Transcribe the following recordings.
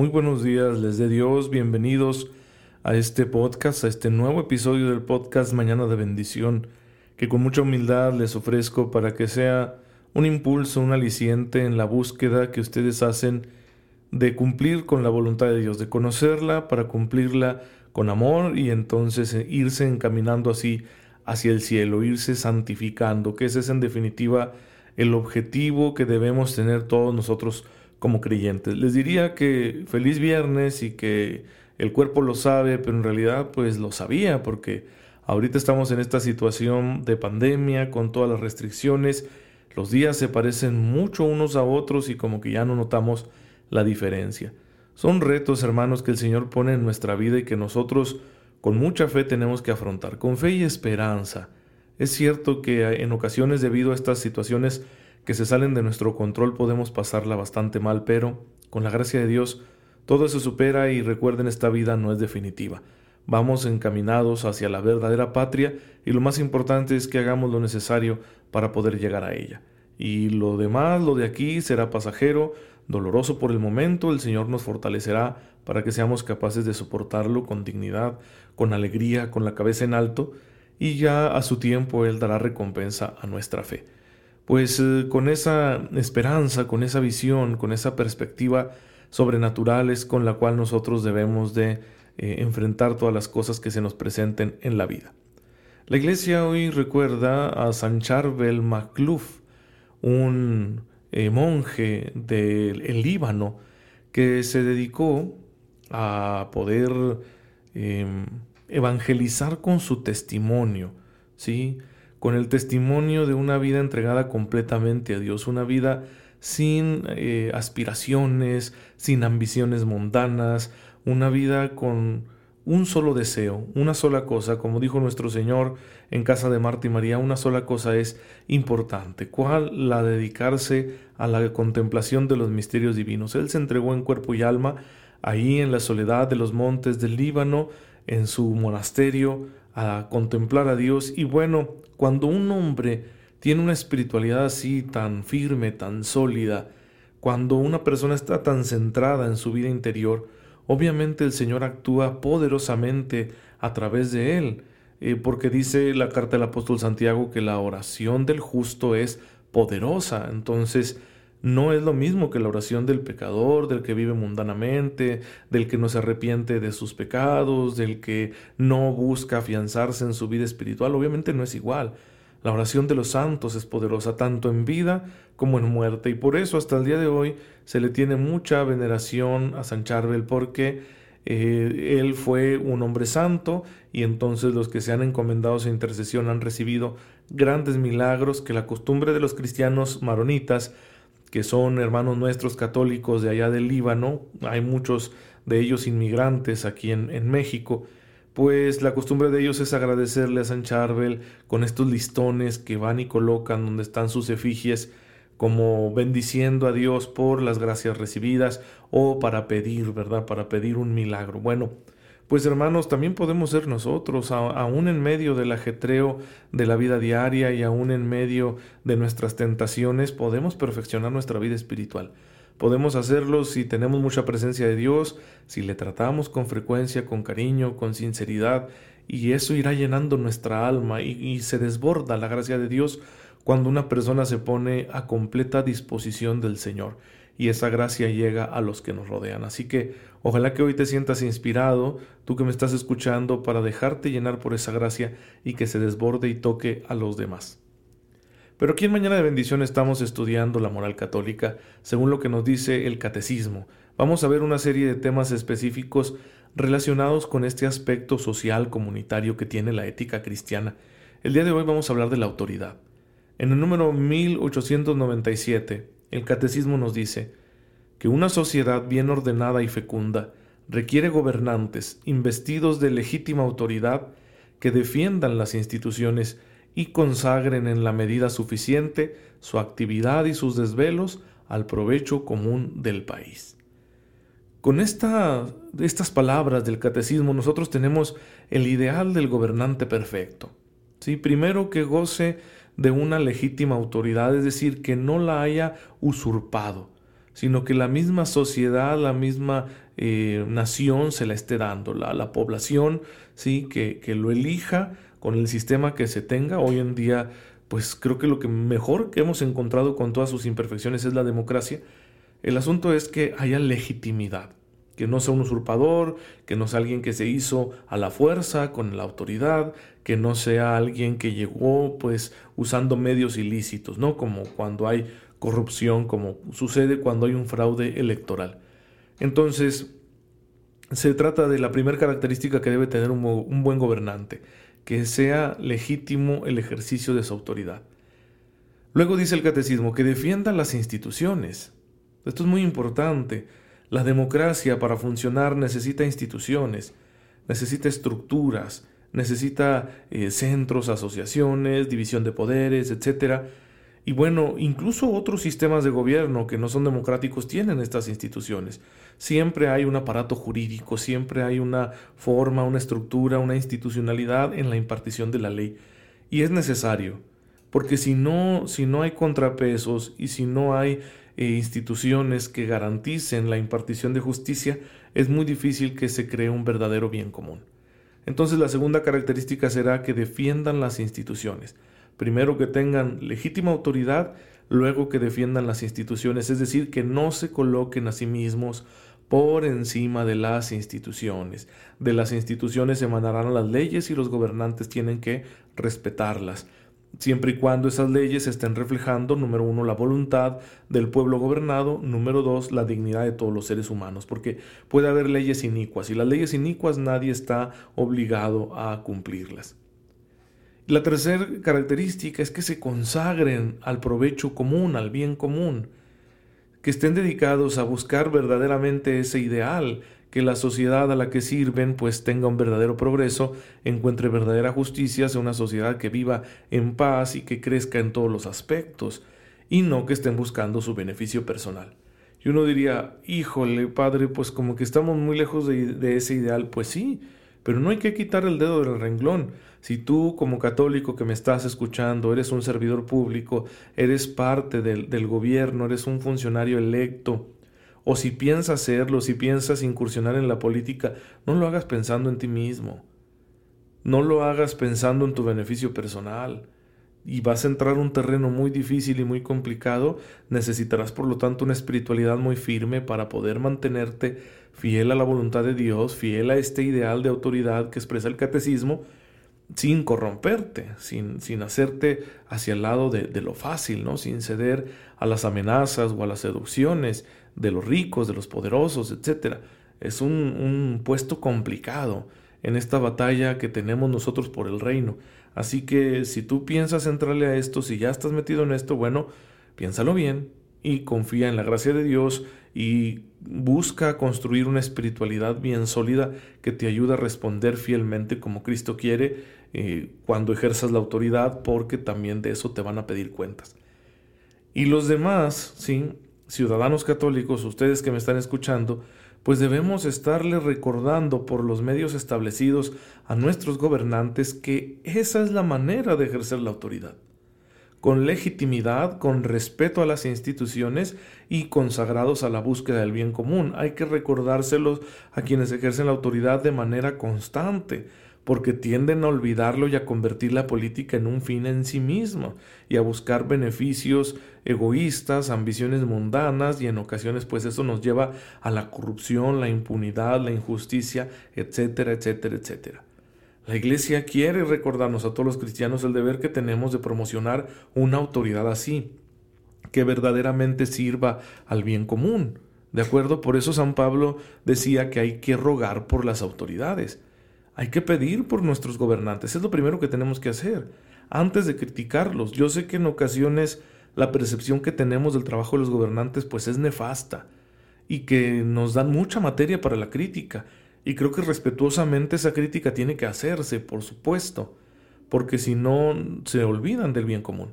Muy buenos días, les dé Dios, bienvenidos a este podcast, a este nuevo episodio del podcast Mañana de Bendición, que con mucha humildad les ofrezco para que sea un impulso, un aliciente en la búsqueda que ustedes hacen de cumplir con la voluntad de Dios, de conocerla para cumplirla con amor y entonces irse encaminando así hacia el cielo, irse santificando, que ese es en definitiva el objetivo que debemos tener todos nosotros como creyentes. Les diría que feliz viernes y que el cuerpo lo sabe, pero en realidad pues lo sabía porque ahorita estamos en esta situación de pandemia con todas las restricciones. Los días se parecen mucho unos a otros y como que ya no notamos la diferencia. Son retos, hermanos, que el Señor pone en nuestra vida y que nosotros con mucha fe tenemos que afrontar, con fe y esperanza. Es cierto que en ocasiones debido a estas situaciones que se salen de nuestro control podemos pasarla bastante mal, pero con la gracia de Dios todo se supera y recuerden esta vida no es definitiva. Vamos encaminados hacia la verdadera patria y lo más importante es que hagamos lo necesario para poder llegar a ella. Y lo demás, lo de aquí, será pasajero, doloroso por el momento, el Señor nos fortalecerá para que seamos capaces de soportarlo con dignidad, con alegría, con la cabeza en alto, y ya a su tiempo Él dará recompensa a nuestra fe pues eh, con esa esperanza, con esa visión, con esa perspectiva sobrenatural es con la cual nosotros debemos de eh, enfrentar todas las cosas que se nos presenten en la vida. La iglesia hoy recuerda a San Charbel Macluf, un eh, monje del Líbano que se dedicó a poder em, evangelizar con su testimonio, ¿sí? Con el testimonio de una vida entregada completamente a Dios, una vida sin eh, aspiraciones, sin ambiciones mundanas, una vida con un solo deseo, una sola cosa, como dijo nuestro Señor en casa de Marta y María, una sola cosa es importante, ¿cuál? La dedicarse a la contemplación de los misterios divinos. Él se entregó en cuerpo y alma ahí en la soledad de los montes del Líbano, en su monasterio, a contemplar a Dios y bueno, cuando un hombre tiene una espiritualidad así tan firme, tan sólida, cuando una persona está tan centrada en su vida interior, obviamente el Señor actúa poderosamente a través de él, eh, porque dice la carta del apóstol Santiago que la oración del justo es poderosa. Entonces, no es lo mismo que la oración del pecador, del que vive mundanamente, del que no se arrepiente de sus pecados, del que no busca afianzarse en su vida espiritual. Obviamente no es igual. La oración de los santos es poderosa tanto en vida como en muerte y por eso hasta el día de hoy se le tiene mucha veneración a San Charbel porque eh, él fue un hombre santo y entonces los que se han encomendado a su intercesión han recibido grandes milagros que la costumbre de los cristianos maronitas que son hermanos nuestros católicos de allá del Líbano, hay muchos de ellos inmigrantes aquí en, en México, pues la costumbre de ellos es agradecerle a San Charbel con estos listones que van y colocan donde están sus efigies, como bendiciendo a Dios por las gracias recibidas o para pedir, ¿verdad? Para pedir un milagro. Bueno, pues hermanos, también podemos ser nosotros, aún en medio del ajetreo de la vida diaria y aún en medio de nuestras tentaciones, podemos perfeccionar nuestra vida espiritual. Podemos hacerlo si tenemos mucha presencia de Dios, si le tratamos con frecuencia, con cariño, con sinceridad, y eso irá llenando nuestra alma y, y se desborda la gracia de Dios cuando una persona se pone a completa disposición del Señor y esa gracia llega a los que nos rodean. Así que ojalá que hoy te sientas inspirado, tú que me estás escuchando, para dejarte llenar por esa gracia y que se desborde y toque a los demás. Pero aquí en Mañana de Bendición estamos estudiando la moral católica según lo que nos dice el catecismo. Vamos a ver una serie de temas específicos relacionados con este aspecto social comunitario que tiene la ética cristiana. El día de hoy vamos a hablar de la autoridad. En el número 1897, el Catecismo nos dice que una sociedad bien ordenada y fecunda requiere gobernantes investidos de legítima autoridad que defiendan las instituciones y consagren en la medida suficiente su actividad y sus desvelos al provecho común del país. Con esta, estas palabras del catecismo nosotros tenemos el ideal del gobernante perfecto. ¿sí? Primero que goce de una legítima autoridad, es decir, que no la haya usurpado, sino que la misma sociedad, la misma eh, nación se la esté dando, la, la población, ¿sí? que, que lo elija con el sistema que se tenga. Hoy en día, pues creo que lo que mejor que hemos encontrado con todas sus imperfecciones es la democracia. El asunto es que haya legitimidad, que no sea un usurpador, que no sea alguien que se hizo a la fuerza, con la autoridad, que no sea alguien que llegó pues usando medios ilícitos, ¿no? Como cuando hay corrupción, como sucede cuando hay un fraude electoral. Entonces, se trata de la primera característica que debe tener un, un buen gobernante, que sea legítimo el ejercicio de su autoridad. Luego dice el catecismo que defienda las instituciones. Esto es muy importante. La democracia para funcionar necesita instituciones, necesita estructuras, necesita eh, centros, asociaciones, división de poderes, etc. Y bueno, incluso otros sistemas de gobierno que no son democráticos tienen estas instituciones. Siempre hay un aparato jurídico, siempre hay una forma, una estructura, una institucionalidad en la impartición de la ley. Y es necesario, porque si no, si no hay contrapesos y si no hay eh, instituciones que garanticen la impartición de justicia, es muy difícil que se cree un verdadero bien común. Entonces la segunda característica será que defiendan las instituciones. Primero que tengan legítima autoridad, luego que defiendan las instituciones, es decir, que no se coloquen a sí mismos por encima de las instituciones. De las instituciones emanarán las leyes y los gobernantes tienen que respetarlas, siempre y cuando esas leyes estén reflejando, número uno, la voluntad del pueblo gobernado, número dos, la dignidad de todos los seres humanos, porque puede haber leyes inicuas y las leyes inicuas nadie está obligado a cumplirlas. La tercera característica es que se consagren al provecho común, al bien común que estén dedicados a buscar verdaderamente ese ideal, que la sociedad a la que sirven pues tenga un verdadero progreso, encuentre verdadera justicia, sea una sociedad que viva en paz y que crezca en todos los aspectos, y no que estén buscando su beneficio personal. Y uno diría, híjole, padre, pues como que estamos muy lejos de, de ese ideal, pues sí, pero no hay que quitar el dedo del renglón. Si tú como católico que me estás escuchando, eres un servidor público, eres parte del, del gobierno, eres un funcionario electo, o si piensas serlo, si piensas incursionar en la política, no lo hagas pensando en ti mismo. No lo hagas pensando en tu beneficio personal. Y vas a entrar un terreno muy difícil y muy complicado. Necesitarás, por lo tanto, una espiritualidad muy firme para poder mantenerte fiel a la voluntad de Dios, fiel a este ideal de autoridad que expresa el catecismo, sin corromperte, sin, sin hacerte hacia el lado de, de, lo fácil, ¿no? sin ceder a las amenazas o a las seducciones de los ricos, de los poderosos, etc. Es un, un puesto complicado en esta batalla que tenemos nosotros por el reino. Así que si tú piensas entrarle a esto, si ya estás metido en esto, bueno, piénsalo bien y confía en la gracia de Dios y busca construir una espiritualidad bien sólida que te ayude a responder fielmente como Cristo quiere eh, cuando ejerzas la autoridad, porque también de eso te van a pedir cuentas. Y los demás, ¿sí? Ciudadanos católicos, ustedes que me están escuchando, pues debemos estarle recordando por los medios establecidos a nuestros gobernantes que esa es la manera de ejercer la autoridad con legitimidad, con respeto a las instituciones y consagrados a la búsqueda del bien común. Hay que recordárselos a quienes ejercen la autoridad de manera constante, porque tienden a olvidarlo y a convertir la política en un fin en sí mismo, y a buscar beneficios egoístas, ambiciones mundanas, y en ocasiones pues eso nos lleva a la corrupción, la impunidad, la injusticia, etcétera, etcétera, etcétera. La Iglesia quiere recordarnos a todos los cristianos el deber que tenemos de promocionar una autoridad así, que verdaderamente sirva al bien común. ¿De acuerdo? Por eso San Pablo decía que hay que rogar por las autoridades. Hay que pedir por nuestros gobernantes. Es lo primero que tenemos que hacer. antes de criticarlos. Yo sé que en ocasiones la percepción que tenemos del trabajo de los gobernantes pues es nefasta y que nos dan mucha materia para la crítica. Y creo que respetuosamente esa crítica tiene que hacerse, por supuesto, porque si no se olvidan del bien común.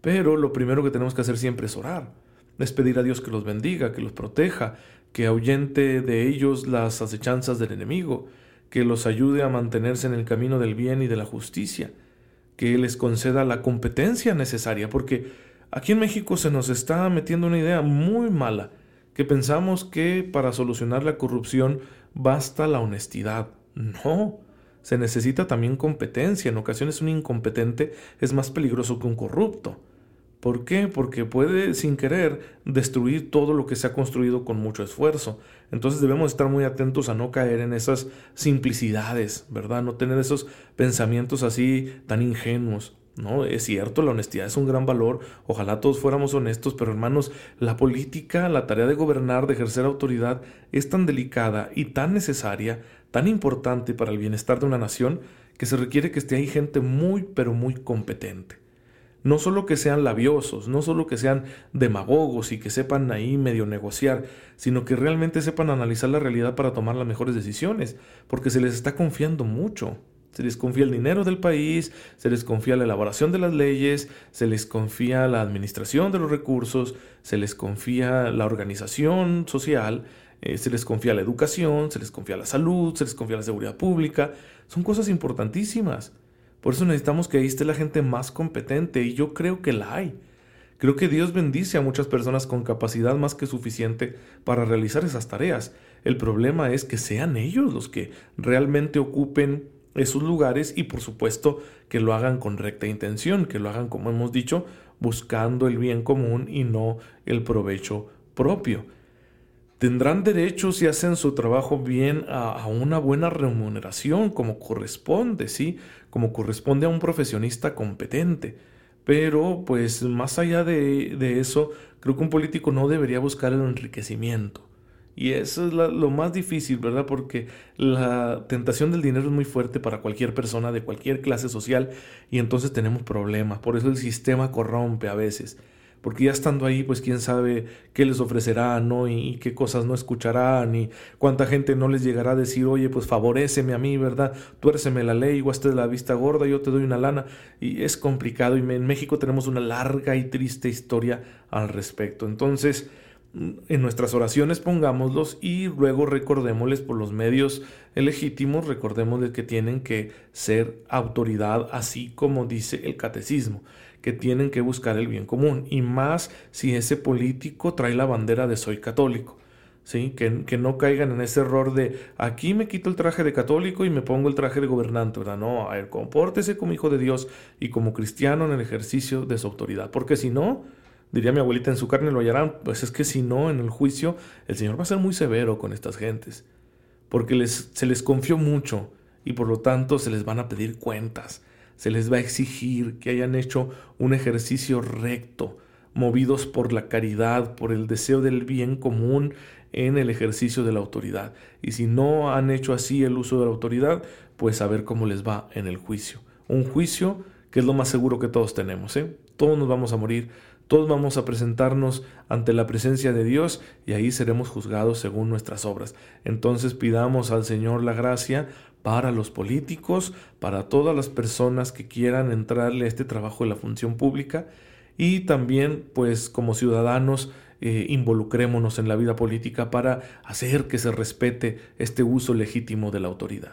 Pero lo primero que tenemos que hacer siempre es orar, es pedir a Dios que los bendiga, que los proteja, que ahuyente de ellos las acechanzas del enemigo, que los ayude a mantenerse en el camino del bien y de la justicia, que les conceda la competencia necesaria, porque aquí en México se nos está metiendo una idea muy mala, que pensamos que para solucionar la corrupción basta la honestidad. No, se necesita también competencia. En ocasiones un incompetente es más peligroso que un corrupto. ¿Por qué? Porque puede sin querer destruir todo lo que se ha construido con mucho esfuerzo. Entonces debemos estar muy atentos a no caer en esas simplicidades, ¿verdad? No tener esos pensamientos así tan ingenuos. No, es cierto, la honestidad es un gran valor, ojalá todos fuéramos honestos, pero hermanos, la política, la tarea de gobernar, de ejercer autoridad, es tan delicada y tan necesaria, tan importante para el bienestar de una nación, que se requiere que esté ahí gente muy, pero muy competente. No solo que sean labiosos, no solo que sean demagogos y que sepan ahí medio negociar, sino que realmente sepan analizar la realidad para tomar las mejores decisiones, porque se les está confiando mucho. Se les confía el dinero del país, se les confía la elaboración de las leyes, se les confía la administración de los recursos, se les confía la organización social, eh, se les confía la educación, se les confía la salud, se les confía la seguridad pública. Son cosas importantísimas. Por eso necesitamos que ahí esté la gente más competente y yo creo que la hay. Creo que Dios bendice a muchas personas con capacidad más que suficiente para realizar esas tareas. El problema es que sean ellos los que realmente ocupen esos lugares y por supuesto que lo hagan con recta intención, que lo hagan como hemos dicho, buscando el bien común y no el provecho propio tendrán derecho si hacen su trabajo bien a, una buena remuneración como corresponde, ¿sí? Como corresponde a un profesionista competente. Pero pues más allá de, eso, creo que un político no debería buscar el enriquecimiento. Y eso es lo más difícil, ¿verdad? Porque la tentación del dinero es muy fuerte para cualquier persona de cualquier clase social y entonces tenemos problemas. Por eso el sistema corrompe a veces porque ya estando ahí, pues quién sabe qué les ofrecerá, ¿no? Y, qué cosas no escucharán, y cuánta gente no les llegará a decir, oye, pues favoreceme a mí, ¿verdad? Tuérceme la ley, de la vista gorda, yo te doy una lana. Y es complicado, y en México tenemos una larga y triste historia al respecto. Entonces, en nuestras oraciones pongámoslos y luego recordémosles por los medios legítimos, recordémosles que tienen que ser autoridad, así como dice el catecismo que tienen que buscar el bien común, y más si ese político trae la bandera de soy católico. ¿Sí? Que, que, no caigan en ese error de aquí me quito el traje de católico y me pongo el traje de gobernante, ¿verdad? No, a ver, compórtese como hijo de Dios y como cristiano en el ejercicio de su autoridad, porque si no, diría mi abuelita, en su carne lo hallarán, pues es que si no, en el juicio, el Señor va a ser muy severo con estas gentes, porque les, se les confió mucho y por lo tanto se les van a pedir cuentas se les va a exigir que hayan hecho un ejercicio recto, movidos por la caridad, por el deseo del bien común en el ejercicio de la autoridad. Y si no han hecho así el uso de la autoridad, pues a ver cómo les va en el juicio. Un juicio que es lo más seguro que todos tenemos. ¿eh? Todos nos vamos a morir, todos vamos a presentarnos ante la presencia de Dios y ahí seremos juzgados según nuestras obras. Entonces pidamos al Señor la gracia para los políticos, para todas las personas que quieran entrarle a este trabajo de la función pública y también pues como ciudadanos eh, involucrémonos en la vida política para hacer que se respete este uso legítimo de la autoridad.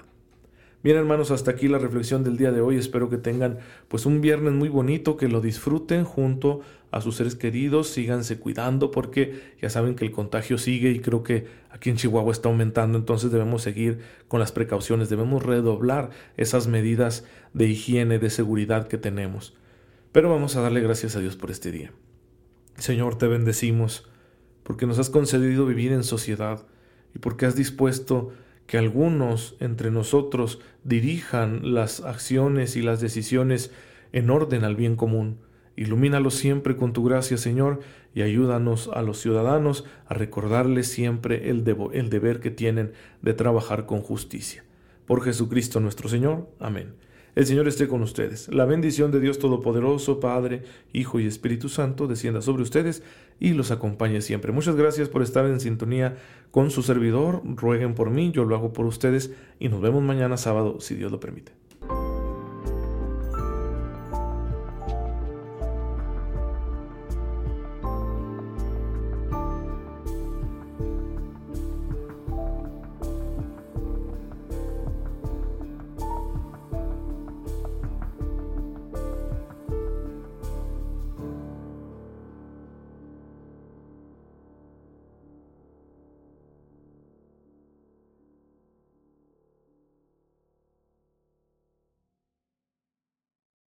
Bien hermanos, hasta aquí la reflexión del día de hoy. Espero que tengan pues un viernes muy bonito, que lo disfruten junto a sus seres queridos, síganse cuidando porque ya saben que el contagio sigue y creo que aquí en Chihuahua está aumentando, entonces debemos seguir con las precauciones, debemos redoblar esas medidas de higiene, de seguridad que tenemos. Pero vamos a darle gracias a Dios por este día. Señor, te bendecimos porque nos has concedido vivir en sociedad y porque has dispuesto que algunos entre nosotros dirijan las acciones y las decisiones en orden al bien común. Ilumínalos siempre con tu gracia, Señor, y ayúdanos a los ciudadanos a recordarles siempre el, el deber que tienen de trabajar con justicia. Por Jesucristo nuestro Señor. Amén. El Señor esté con ustedes. La bendición de Dios Todopoderoso, Padre, Hijo y Espíritu Santo, descienda sobre ustedes y los acompañe siempre. Muchas gracias por estar en sintonía con su servidor. Rueguen por mí, yo lo hago por ustedes y nos vemos mañana sábado, si Dios lo permite.